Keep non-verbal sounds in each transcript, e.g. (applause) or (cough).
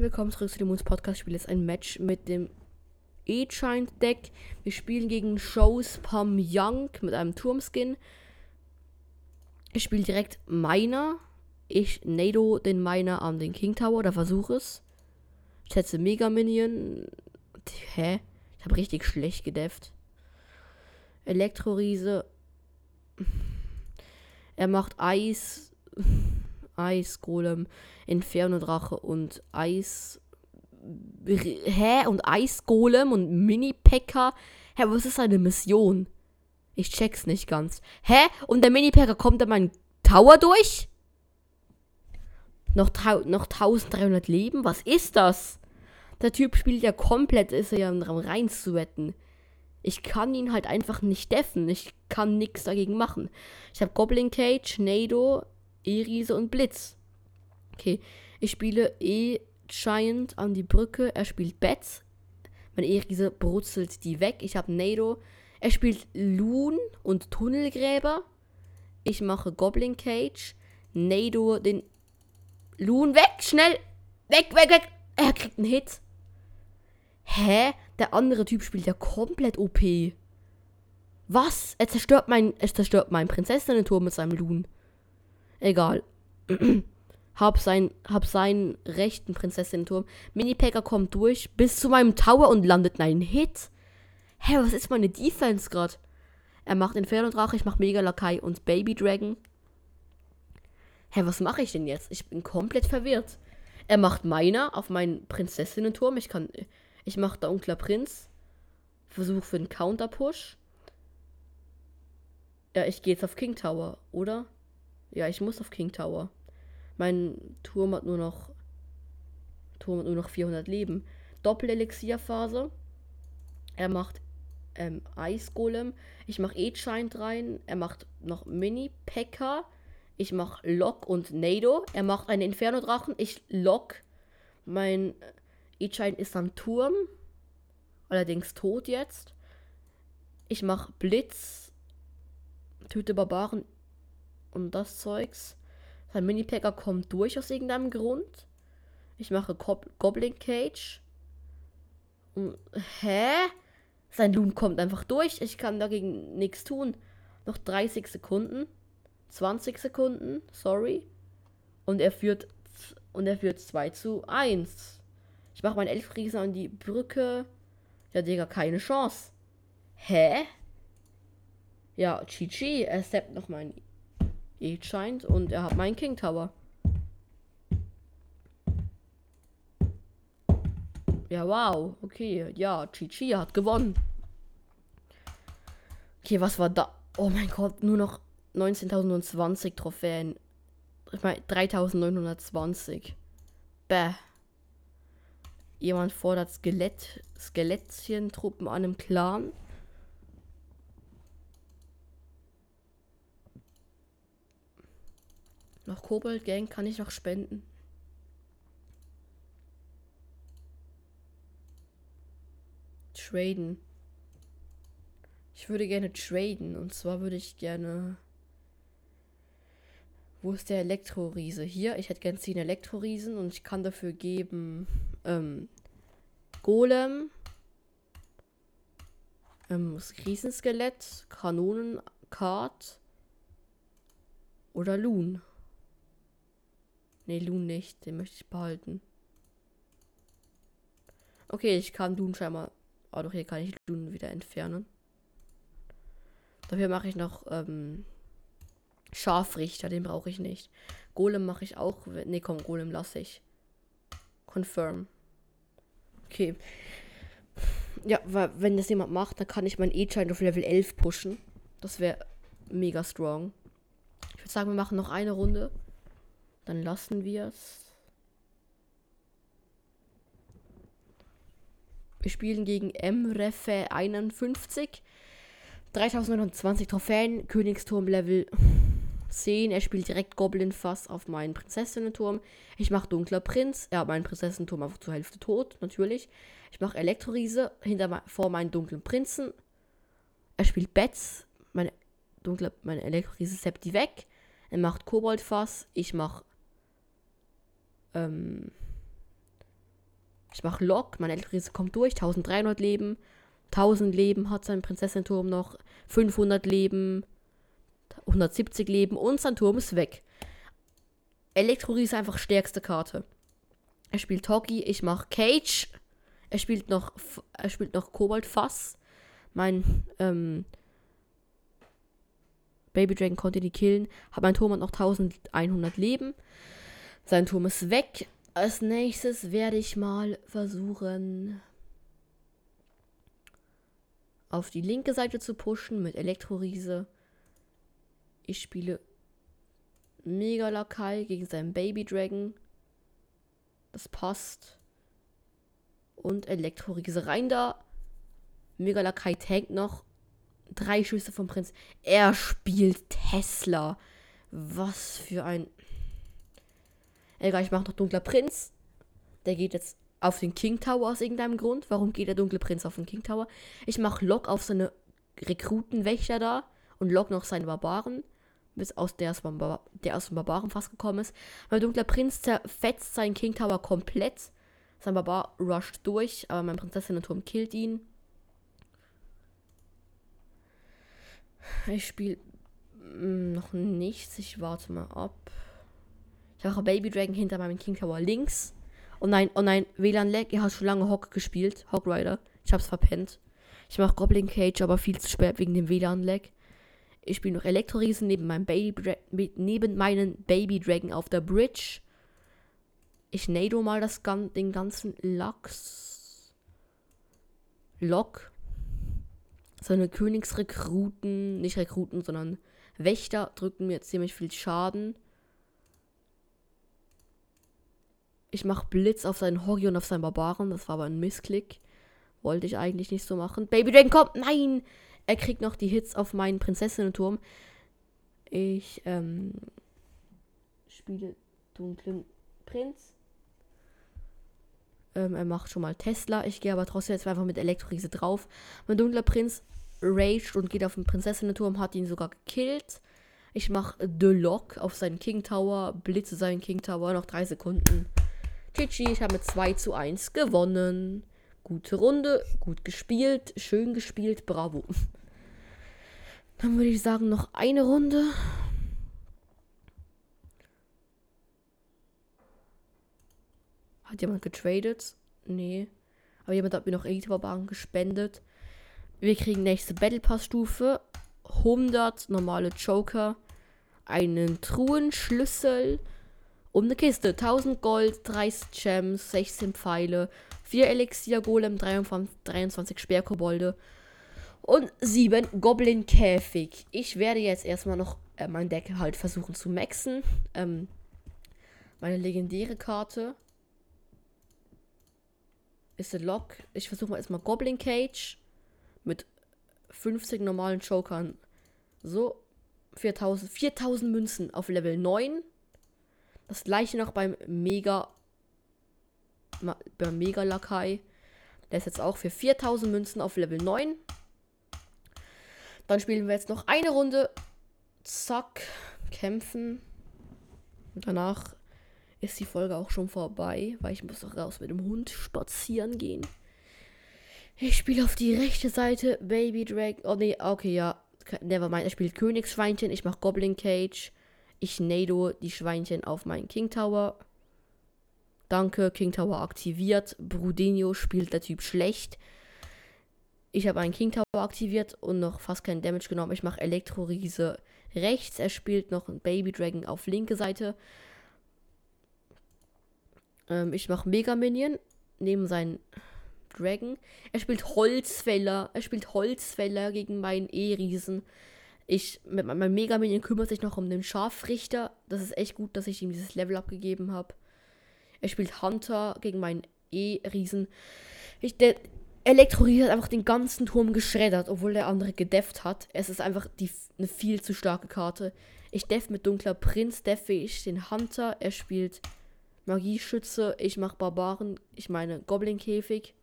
Willkommen zurück zu dem Moons Podcast. Ich spiele jetzt ein Match mit dem E-Giant Deck. Wir spielen gegen Shows Pam Young mit einem Turmskin. Ich spiele direkt Miner. Ich Nado den Miner an den King Tower, da versuche es. Ich setze Mega Minion. Hä? Ich habe richtig schlecht gedefft. Elektroriese. Er macht Eis. Eisgolem, Inferno-Drache und Eis. Hä? Und Eisgolem und Mini-Packer? Hä, was ist eine Mission? Ich check's nicht ganz. Hä? Und der Mini-Packer kommt da mein Tower durch? Noch, noch 1300 Leben? Was ist das? Der Typ spielt ja komplett, ist er ja am rein zu wetten. Ich kann ihn halt einfach nicht deffen. Ich kann nichts dagegen machen. Ich habe Goblin Cage, Nado, E-Riese und Blitz. Okay, ich spiele E-Giant an die Brücke. Er spielt Bats. Mein E-Riese brutzelt die weg. Ich habe Nado. Er spielt Loon und Tunnelgräber. Ich mache Goblin Cage. Nado den Loon weg. Schnell. Weg, weg, weg. Er kriegt einen Hit. Hä? Der andere Typ spielt ja komplett OP. Was? Er zerstört mein, er zerstört meinen Prinzessinnen-Turm mit seinem Loon. Egal. (clears throat) hab, sein, hab seinen rechten Prinzessinnen-Turm. Mini-Packer kommt durch bis zu meinem Tower und landet in einen Hit. Hä, was ist meine Defense gerade? Er macht Inferno-Drache, ich mach Mega-Lakai und Baby-Dragon. Hä, was mache ich denn jetzt? Ich bin komplett verwirrt. Er macht meiner auf meinen Prinzessinnen-Turm. Ich kann. Ich mach da Unkler Prinz. Versuch für einen Counter-Push. Ja, ich gehe jetzt auf King Tower, oder? Ja, ich muss auf King Tower. Mein Turm hat nur noch. Turm hat nur noch 400 Leben. Doppel-Elixierphase. Er macht ähm, Eisgolem. Ich mache E-Giant rein. Er macht noch Mini-Pekka. Ich mache Lock und Nado. Er macht einen Inferno-Drachen. Ich lock. Mein E-Giant ist am Turm. Allerdings tot jetzt. Ich mache Blitz. Töte Barbaren und das Zeugs. Sein Mini-Packer kommt durch aus irgendeinem Grund. Ich mache Goblin Cage. Und, hä? Sein Loon kommt einfach durch. Ich kann dagegen nichts tun. Noch 30 Sekunden. 20 Sekunden. Sorry. Und er führt. Und er führt 2 zu 1. Ich mache meinen Elfriesen an die Brücke. Ja, Digga, keine Chance. Hä? Ja, GG. Er steppt noch meinen E scheint und er hat meinen King Tower. Ja, wow. Okay, ja, Chichi hat gewonnen. Okay, was war da? Oh mein Gott, nur noch 19.020 Trophäen. Ich meine, 3.920. Bäh. Jemand fordert Skelett, Skelettchen-Truppen an einem Clan. Noch Kobold Gang kann ich noch spenden. Traden. Ich würde gerne traden. Und zwar würde ich gerne. Wo ist der Elektroriese? Hier, ich hätte gerne 10 Elektroriesen und ich kann dafür geben ähm, Golem, ähm, Riesenskelett, Kanonenkart oder Loon. Ne, Loon nicht. Den möchte ich behalten. Okay, ich kann Loon scheinbar. Oh, doch, hier kann ich Loon wieder entfernen. Dafür mache ich noch ähm, Scharfrichter, den brauche ich nicht. Golem mache ich auch. Ne, komm, Golem lasse ich. Confirm. Okay. Ja, weil wenn das jemand macht, dann kann ich meinen E-Child auf Level 11 pushen. Das wäre mega strong. Ich würde sagen, wir machen noch eine Runde. Dann lassen wir es. Wir spielen gegen Mrefe 51. 3029 Trophäen, Königsturm Level 10. Er spielt direkt Goblin Fass auf meinen Prinzessinnenturm. Ich mache Dunkler Prinz. Er hat meinen Prinzessinnenturm einfach zur Hälfte tot, natürlich. Ich mache Elektroriese hinter vor meinen dunklen Prinzen. Er spielt Bats. Meine dunkle, meine Elektroriese seppt die weg. Er macht Koboldfass. Ich mache ähm, Ich mache Lock, mein Elektroriese kommt durch, 1300 Leben. 1000 Leben hat sein Prinzessenturm noch, 500 Leben, 170 Leben und sein Turm ist weg. Elektroriese einfach stärkste Karte. Er spielt Toki, ich mache Cage. Er spielt noch, er spielt noch Kobold Fass. Mein ähm, Baby Dragon konnte die killen. Mein Turm hat noch 1100 Leben. Sein Turm ist weg. Als nächstes werde ich mal versuchen, auf die linke Seite zu pushen mit Elektroriese. Ich spiele Mega Lakai gegen seinen Baby Dragon. Das passt. Und Elektroriese rein da. Mega Lakai tankt noch. Drei Schüsse vom Prinz. Er spielt Tesla. Was für ein. Egal, ich mache noch Dunkler Prinz. Der geht jetzt auf den King Tower aus irgendeinem Grund. Warum geht der Dunkle Prinz auf den King Tower? Ich mache Lock auf seine Rekrutenwächter da und Lock noch seine Barbaren. Bis aus der, aus der aus dem Barbarenfass gekommen ist. Mein Dunkler Prinz zerfetzt seinen King Tower komplett. Sein Barbar rusht durch, aber mein Prinzessinnen-Turm killt ihn. Ich spiele mm, noch nichts. Ich warte mal ab. Ich habe Baby Dragon hinter meinem King Tower links. Oh nein, oh nein, WLAN-Lag. Ihr habt schon lange Hawk gespielt. Hawk Rider. Ich hab's verpennt. Ich mache Goblin Cage, aber viel zu spät wegen dem WLAN-Lag. Ich spiele noch Elektroriesen neben meinem Baby neben meinen Baby Dragon auf der Bridge. Ich nado mal das, den ganzen Lachs. Lock. Seine Königsrekruten, nicht Rekruten, sondern Wächter drücken mir ziemlich viel Schaden. Ich mache Blitz auf seinen Hoggy und auf seinen Barbaren. Das war aber ein Missklick. Wollte ich eigentlich nicht so machen. Baby Dragon kommt! Nein! Er kriegt noch die Hits auf meinen Prinzessinnenturm. Ich ähm, spiele dunklen Prinz. Ähm, er macht schon mal Tesla. Ich gehe aber trotzdem jetzt einfach mit Elektroriese drauf. Mein dunkler Prinz raged und geht auf den Prinzessinnenturm, hat ihn sogar gekillt. Ich mache The Lock auf seinen King Tower, blitze seinen King Tower, noch drei Sekunden. GG, ich habe mit 2 zu 1 gewonnen. Gute Runde, gut gespielt, schön gespielt, bravo. Dann würde ich sagen, noch eine Runde. Hat jemand getradet? Nee. Aber jemand hat mir noch Elite-Barbaren gespendet. Wir kriegen nächste Battle Pass Stufe. 100 normale Joker. Einen Truhenschlüssel. Um eine Kiste. 1000 Gold, 30 Gems, 16 Pfeile, 4 Elixier Golem, 23, 23 Sperrkobolde und 7 Goblin Käfig. Ich werde jetzt erstmal noch äh, mein Deck halt versuchen zu maxen. Ähm, meine legendäre Karte ist der Lock. Ich versuche mal erstmal Goblin Cage mit 50 normalen Jokern. So, 4000, 4000 Münzen auf Level 9. Das gleiche noch beim Mega. Beim Mega Lakai. Der ist jetzt auch für 4000 Münzen auf Level 9. Dann spielen wir jetzt noch eine Runde. Zack. Kämpfen. Und danach ist die Folge auch schon vorbei, weil ich muss auch raus mit dem Hund spazieren gehen. Ich spiele auf die rechte Seite Baby Drag. Oh nee, okay, ja. Nevermind. Er spielt Königsschweinchen. Ich mache Goblin Cage. Ich nado die Schweinchen auf meinen King Tower. Danke, King Tower aktiviert. Brudinho spielt der Typ schlecht. Ich habe einen King Tower aktiviert und noch fast keinen Damage genommen. Ich mache Elektro-Riese rechts. Er spielt noch einen Baby Dragon auf linke Seite. Ähm, ich mache Mega Minion neben seinen Dragon. Er spielt Holzfäller. Er spielt Holzfäller gegen meinen E-Riesen. Ich, mit meinem Mega Minion kümmert sich noch um den Scharfrichter. Das ist echt gut, dass ich ihm dieses Level abgegeben habe. Er spielt Hunter gegen meinen E-Riesen. Ich, der Elektro-Riese hat einfach den ganzen Turm geschreddert, obwohl der andere gedefft hat. Es ist einfach die, eine viel zu starke Karte. Ich deff mit Dunkler Prinz, deffe ich den Hunter. Er spielt Magieschütze. Ich mache Barbaren. Ich meine Goblin-Käfig.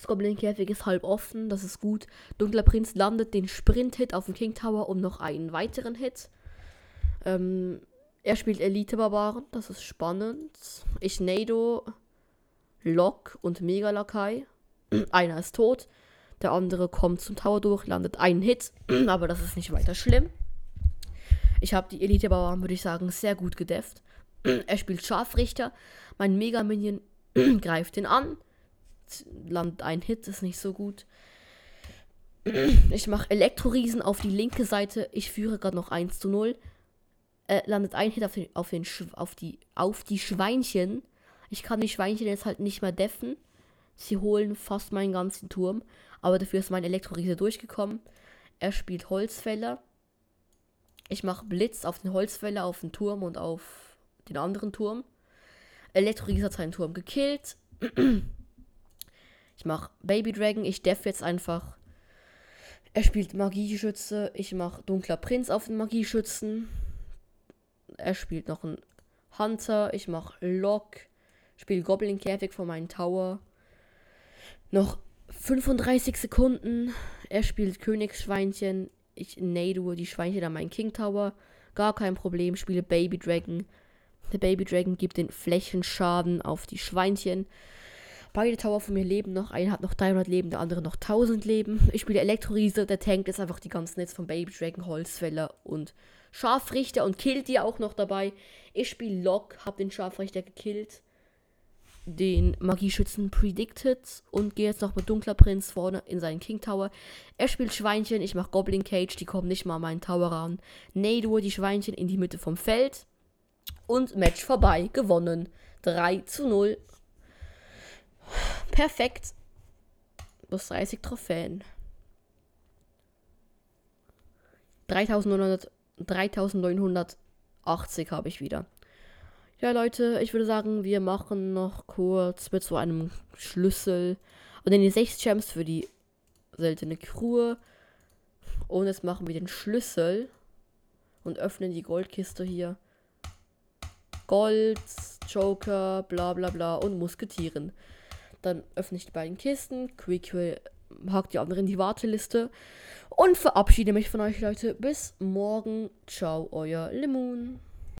Das Goblin-Käfig ist halb offen, das ist gut. Dunkler Prinz landet den Sprint-Hit auf dem King Tower und noch einen weiteren Hit. Ähm, er spielt Elite-Barbaren, das ist spannend. Ich Nado Lok und Mega Lakai. (clears throat) Einer ist tot. Der andere kommt zum Tower durch, landet einen Hit. (clears throat) Aber das ist nicht weiter schlimm. Ich habe die Elite-Bauern, würde ich sagen, sehr gut gedefft. (clears throat) er spielt Scharfrichter. Mein Mega-Minion greift ihn an. Landet ein Hit, ist nicht so gut. Ich mache Elektroriesen auf die linke Seite. Ich führe gerade noch 1 zu 0. Äh, landet ein Hit auf, den, auf, den auf, die, auf die Schweinchen. Ich kann die Schweinchen jetzt halt nicht mehr deffen. Sie holen fast meinen ganzen Turm. Aber dafür ist mein Elektroriese durchgekommen. Er spielt Holzfäller. Ich mache Blitz auf den Holzfäller, auf den Turm und auf den anderen Turm. Elektroriese hat seinen Turm gekillt. Ich mache Baby Dragon. Ich def jetzt einfach er spielt Magieschütze. Ich mache Dunkler Prinz auf den Magieschützen. Er spielt noch einen Hunter. Ich mache Lock. Spiele Goblin Käfig von meinem Tower. Noch 35 Sekunden. Er spielt Königsschweinchen. Ich nade die Schweinchen an meinen King Tower. Gar kein Problem. Spiele Baby Dragon. Der Baby Dragon gibt den Flächenschaden auf die Schweinchen. Beide Tower von mir leben noch. Einer hat noch 300 Leben, der andere noch 1000 Leben. Ich spiele Elektroriese. Der tankt ist einfach die ganzen Netz von Baby Dragon, Holzfäller und Scharfrichter und killt die auch noch dabei. Ich spiele Lock, hab den Scharfrichter gekillt. Den Magieschützen predicted und gehe jetzt noch mit Dunkler Prinz vorne in seinen King Tower. Er spielt Schweinchen, ich mache Goblin Cage, die kommen nicht mal an meinen Tower ran. Nadur die Schweinchen in die Mitte vom Feld. Und Match vorbei, gewonnen. 3 zu 0 Perfekt. Plus 30 Trophäen. 3900, 3980 habe ich wieder. Ja, Leute, ich würde sagen, wir machen noch kurz mit so einem Schlüssel. Und dann die 6 Gems für die seltene Crew. Und jetzt machen wir den Schlüssel und öffnen die Goldkiste hier. Gold, Joker, bla bla bla und Musketieren. Dann öffne ich die beiden Kisten, Quickquill hakt die anderen in die Warteliste und verabschiede mich von euch, Leute. Bis morgen. Ciao, euer Lemon.